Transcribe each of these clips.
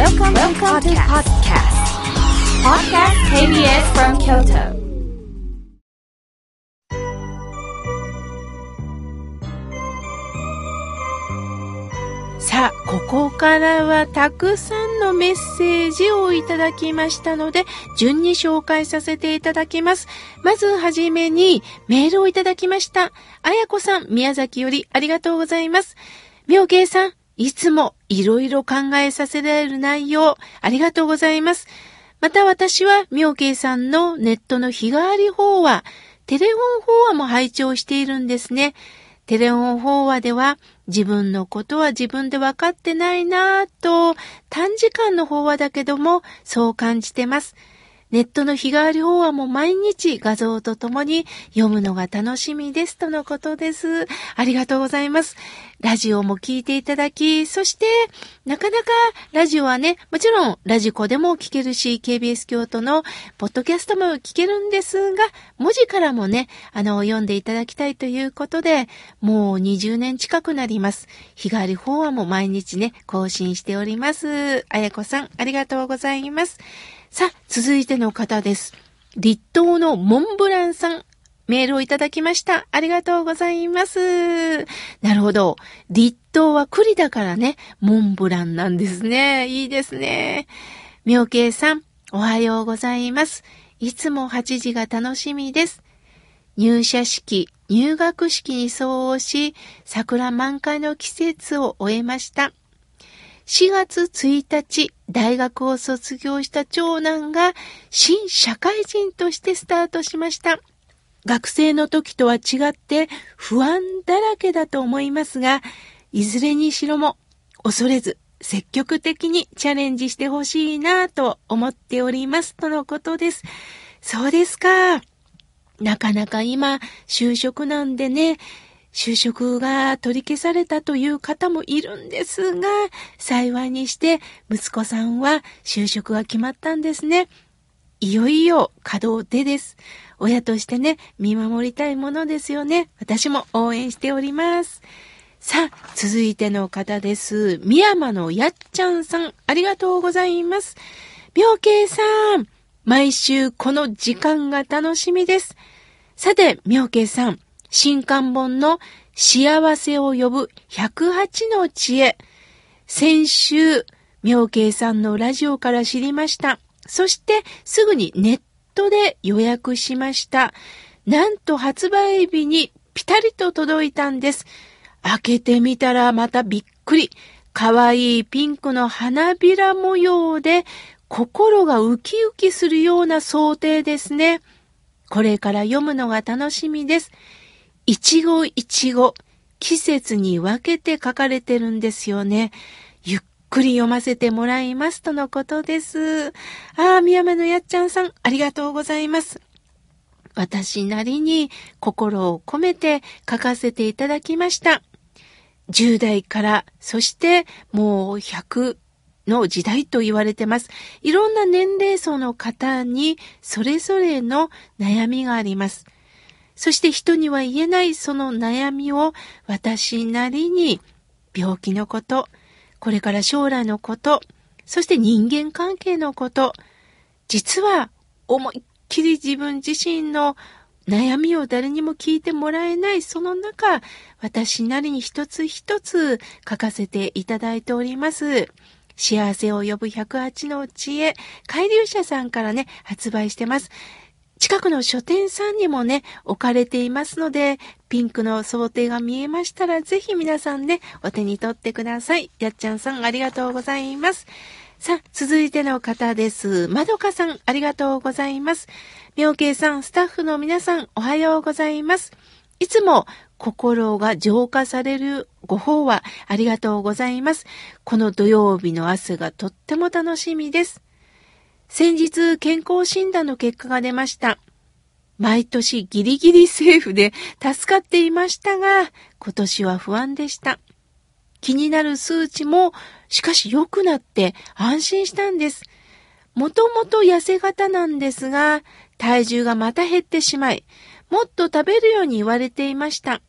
Welcome, Welcome to podcast. Podcast KBS from Kyoto. さあ、ここからはたくさんのメッセージをいただきましたので、順に紹介させていただきます。まずはじめにメールをいただきました。あやこさん、宮崎よりありがとうございます。妙慶さん、いつもいろいろ考えさせられる内容、ありがとうございます。また私は妙慶さんのネットの日替わり法話、テレフォン法話も拝聴しているんですね。テレフォン法話では自分のことは自分で分かってないなぁと短時間の法話だけどもそう感じてます。ネットの日替わり法話も毎日画像とともに読むのが楽しみですとのことです。ありがとうございます。ラジオも聞いていただき、そして、なかなかラジオはね、もちろんラジコでも聞けるし、KBS 京都のポッドキャストも聞けるんですが、文字からもね、あの、読んでいただきたいということで、もう20年近くなります。日替わり法話も毎日ね、更新しております。あやこさん、ありがとうございます。さあ、続いての方です。立東のモンブランさん、メールをいただきました。ありがとうございます。なるほど。立東は栗だからね、モンブランなんですね。いいですね。妙慶さん、おはようございます。いつも8時が楽しみです。入社式、入学式に相応し、桜満開の季節を終えました。4月1日、大学を卒業した長男が新社会人としてスタートしました。学生の時とは違って不安だらけだと思いますが、いずれにしろも恐れず積極的にチャレンジしてほしいなと思っておりますとのことです。そうですか。なかなか今、就職なんでね、就職が取り消されたという方もいるんですが、幸いにして息子さんは就職が決まったんですね。いよいよ稼働でです。親としてね、見守りたいものですよね。私も応援しております。さあ、続いての方です。宮山のやっちゃんさん、ありがとうございます。妙慶さん、毎週この時間が楽しみです。さて、妙慶さん、新刊本の幸せを呼ぶ108の知恵。先週、妙慶さんのラジオから知りました。そしてすぐにネットで予約しました。なんと発売日にピタリと届いたんです。開けてみたらまたびっくり。かわいいピンクの花びら模様で心がウキウキするような想定ですね。これから読むのが楽しみです。一期一会、季節に分けて書かれてるんですよね。ゆっくり読ませてもらいますとのことです。ああ、宮山のやっちゃんさん、ありがとうございます。私なりに心を込めて書かせていただきました。10代から、そしてもう100の時代と言われてます。いろんな年齢層の方にそれぞれの悩みがあります。そして人には言えないその悩みを私なりに病気のこと、これから将来のこと、そして人間関係のこと、実は思いっきり自分自身の悩みを誰にも聞いてもらえないその中、私なりに一つ一つ書かせていただいております。幸せを呼ぶ108の知恵、海流者さんからね、発売してます。近くの書店さんにもね、置かれていますので、ピンクの想定が見えましたら、ぜひ皆さんね、お手に取ってください。やっちゃんさん、ありがとうございます。さあ、続いての方です。まどかさん、ありがとうございます。みょうけいさん、スタッフの皆さん、おはようございます。いつも心が浄化されるご法話、ありがとうございます。この土曜日の朝がとっても楽しみです。先日健康診断の結果が出ました。毎年ギリギリセーフで助かっていましたが、今年は不安でした。気になる数値もしかし良くなって安心したんです。もともと痩せ型なんですが、体重がまた減ってしまい、もっと食べるように言われていました。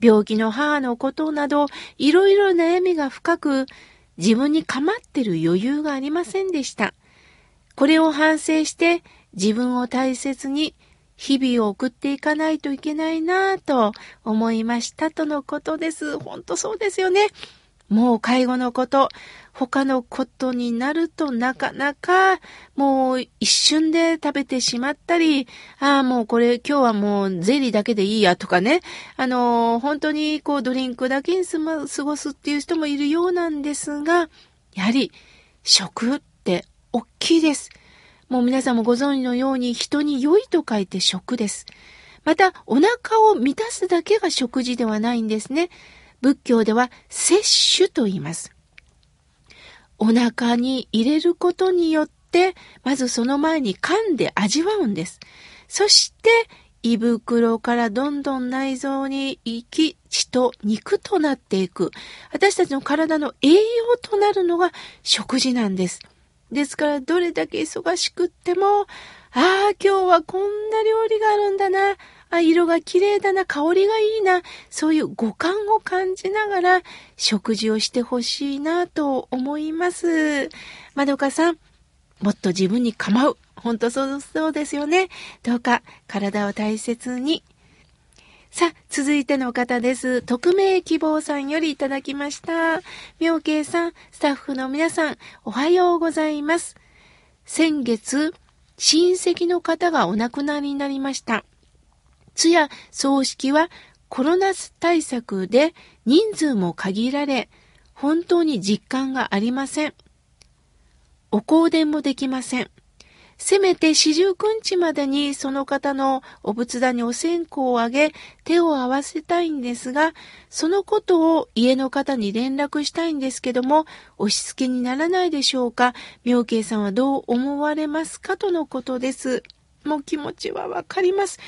病気の母のことなど、いろいろ悩みが深く、自分に構ってる余裕がありませんでした。これを反省して自分を大切に日々を送っていかないといけないなぁと思いましたとのことです。ほんとそうですよね。もう介護のこと、他のことになるとなかなかもう一瞬で食べてしまったり、ああ、もうこれ今日はもうゼリーだけでいいやとかね、あの、本当にこうドリンクだけに過ごすっていう人もいるようなんですが、やはり食って大きいです。もう皆さんもご存知のように人に良いと書いて食です。また、お腹を満たすだけが食事ではないんですね。仏教では摂取と言います。お腹に入れることによって、まずその前に噛んで味わうんです。そして、胃袋からどんどん内臓に行き、血と肉となっていく。私たちの体の栄養となるのが食事なんです。ですから、どれだけ忙しくっても、ああ、今日はこんな料理があるんだな。あ、色が綺麗だな、香りがいいな、そういう五感を感じながら食事をしてほしいなと思います。まどかさん、もっと自分に構う。本当そうそうですよね。どうか体を大切に。さあ、続いての方です。匿名希望さんよりいただきました。妙慶さん、スタッフの皆さん、おはようございます。先月、親戚の方がお亡くなりになりました。通夜葬式はコロナ対策で人数も限られ、本当に実感がありません。お香典もできません。せめて四十九日までにその方のお仏壇にお線香をあげ、手を合わせたいんですが、そのことを家の方に連絡したいんですけども、押し付けにならないでしょうか？妙慶さんはどう思われますかとのことです。もう気持ちはわかります。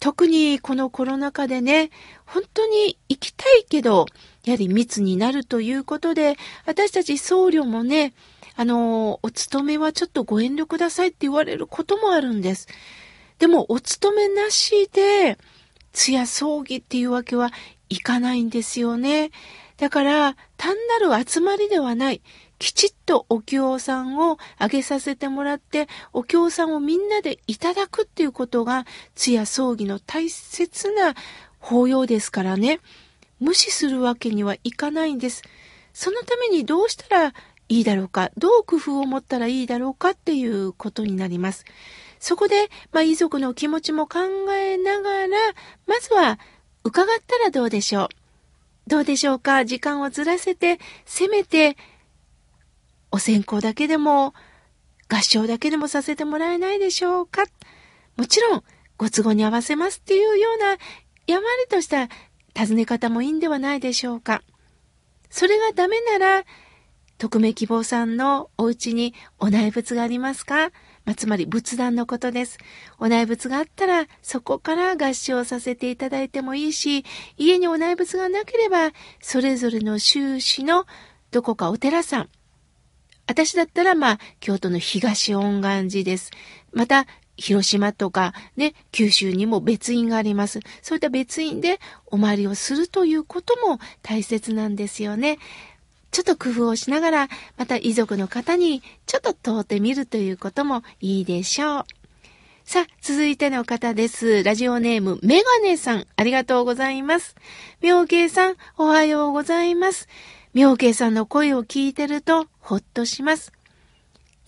特にこのコロナ禍でね、本当に行きたいけど、やはり密になるということで、私たち僧侶もね、あの、お勤めはちょっとご遠慮くださいって言われることもあるんです。でも、お勤めなしで、通夜葬儀っていうわけはいかないんですよね。だから、単なる集まりではない。きちっとお経さんをあげさせてもらって、お経さんをみんなでいただくっていうことが、通夜葬儀の大切な法要ですからね。無視するわけにはいかないんです。そのためにどうしたらいいだろうか、どう工夫を持ったらいいだろうかっていうことになります。そこで、まあ、遺族の気持ちも考えながら、まずは伺ったらどうでしょう。どうでしょうか？時間をずらせて、せめてお線香だけでも、合唱だけでもさせてもらえないでしょうか？もちろん、ご都合に合わせますっていうような、やまりとした尋ね方もいいんではないでしょうか。それがダメなら、匿名希望さんのお家にお内仏がありますか？まあ、つまり仏壇のことです。お内仏があったら、そこから合唱させていただいてもいいし、家にお内仏がなければ、それぞれの宗旨のどこかお寺さん、私だったら、まあ、京都の東恩願寺です。また、広島とかね、九州にも別院があります。そういった別院でお参りをするということも大切なんですよね。ちょっと工夫をしながら、また遺族の方にちょっと通ってみるということもいいでしょう。さあ、続いての方です。ラジオネーム、メガネさん、ありがとうございます。妙慶さん、おはようございます。妙慶さんの声を聞いてるとほっとします。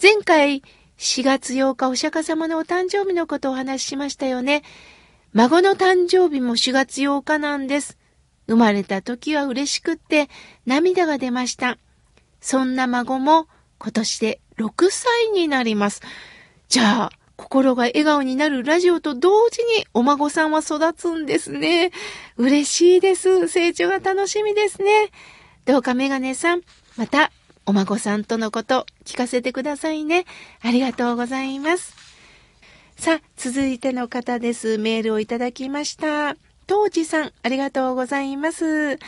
前回4月8日お釈迦様のお誕生日のことをお話ししましたよね。孫の誕生日も4月8日なんです。生まれた時は嬉しくって涙が出ました。そんな孫も今年で6歳になります。じゃあ、心が笑顔になるラジオと同時にお孫さんは育つんですね。嬉しいです。成長が楽しみですね。どうかメガネさん、またお孫さんとのこと聞かせてくださいね。ありがとうございます。さあ、続いての方です。メールをいただきました。当時さん、ありがとうございます。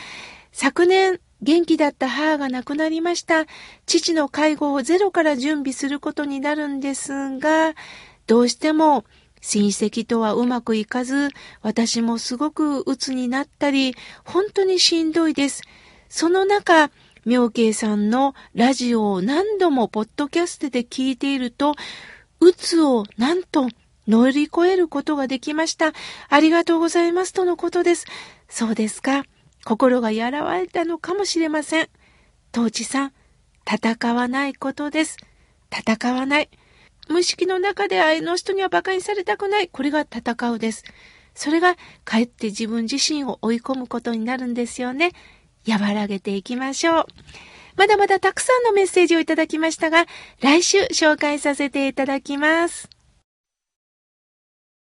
昨年、元気だった母が亡くなりました。父の介護をゼロから準備することになるんですが、どうしても親戚とはうまくいかず、私もすごく鬱になったり、本当にしんどいです。その中、妙慶さんのラジオを何度もポッドキャストで聞いていると、うつをなんと乗り越えることができました。ありがとうございますとのことです。そうですか。心がやらわれたのかもしれません。当地さん、戦わないことです。戦わない。無意識の中であの人には馬鹿にされたくない。これが戦うです。それがかえって自分自身を追い込むことになるんですよね。和らげていきましょう。まだまだたくさんのメッセージをいただきましたが、来週紹介させていただきます。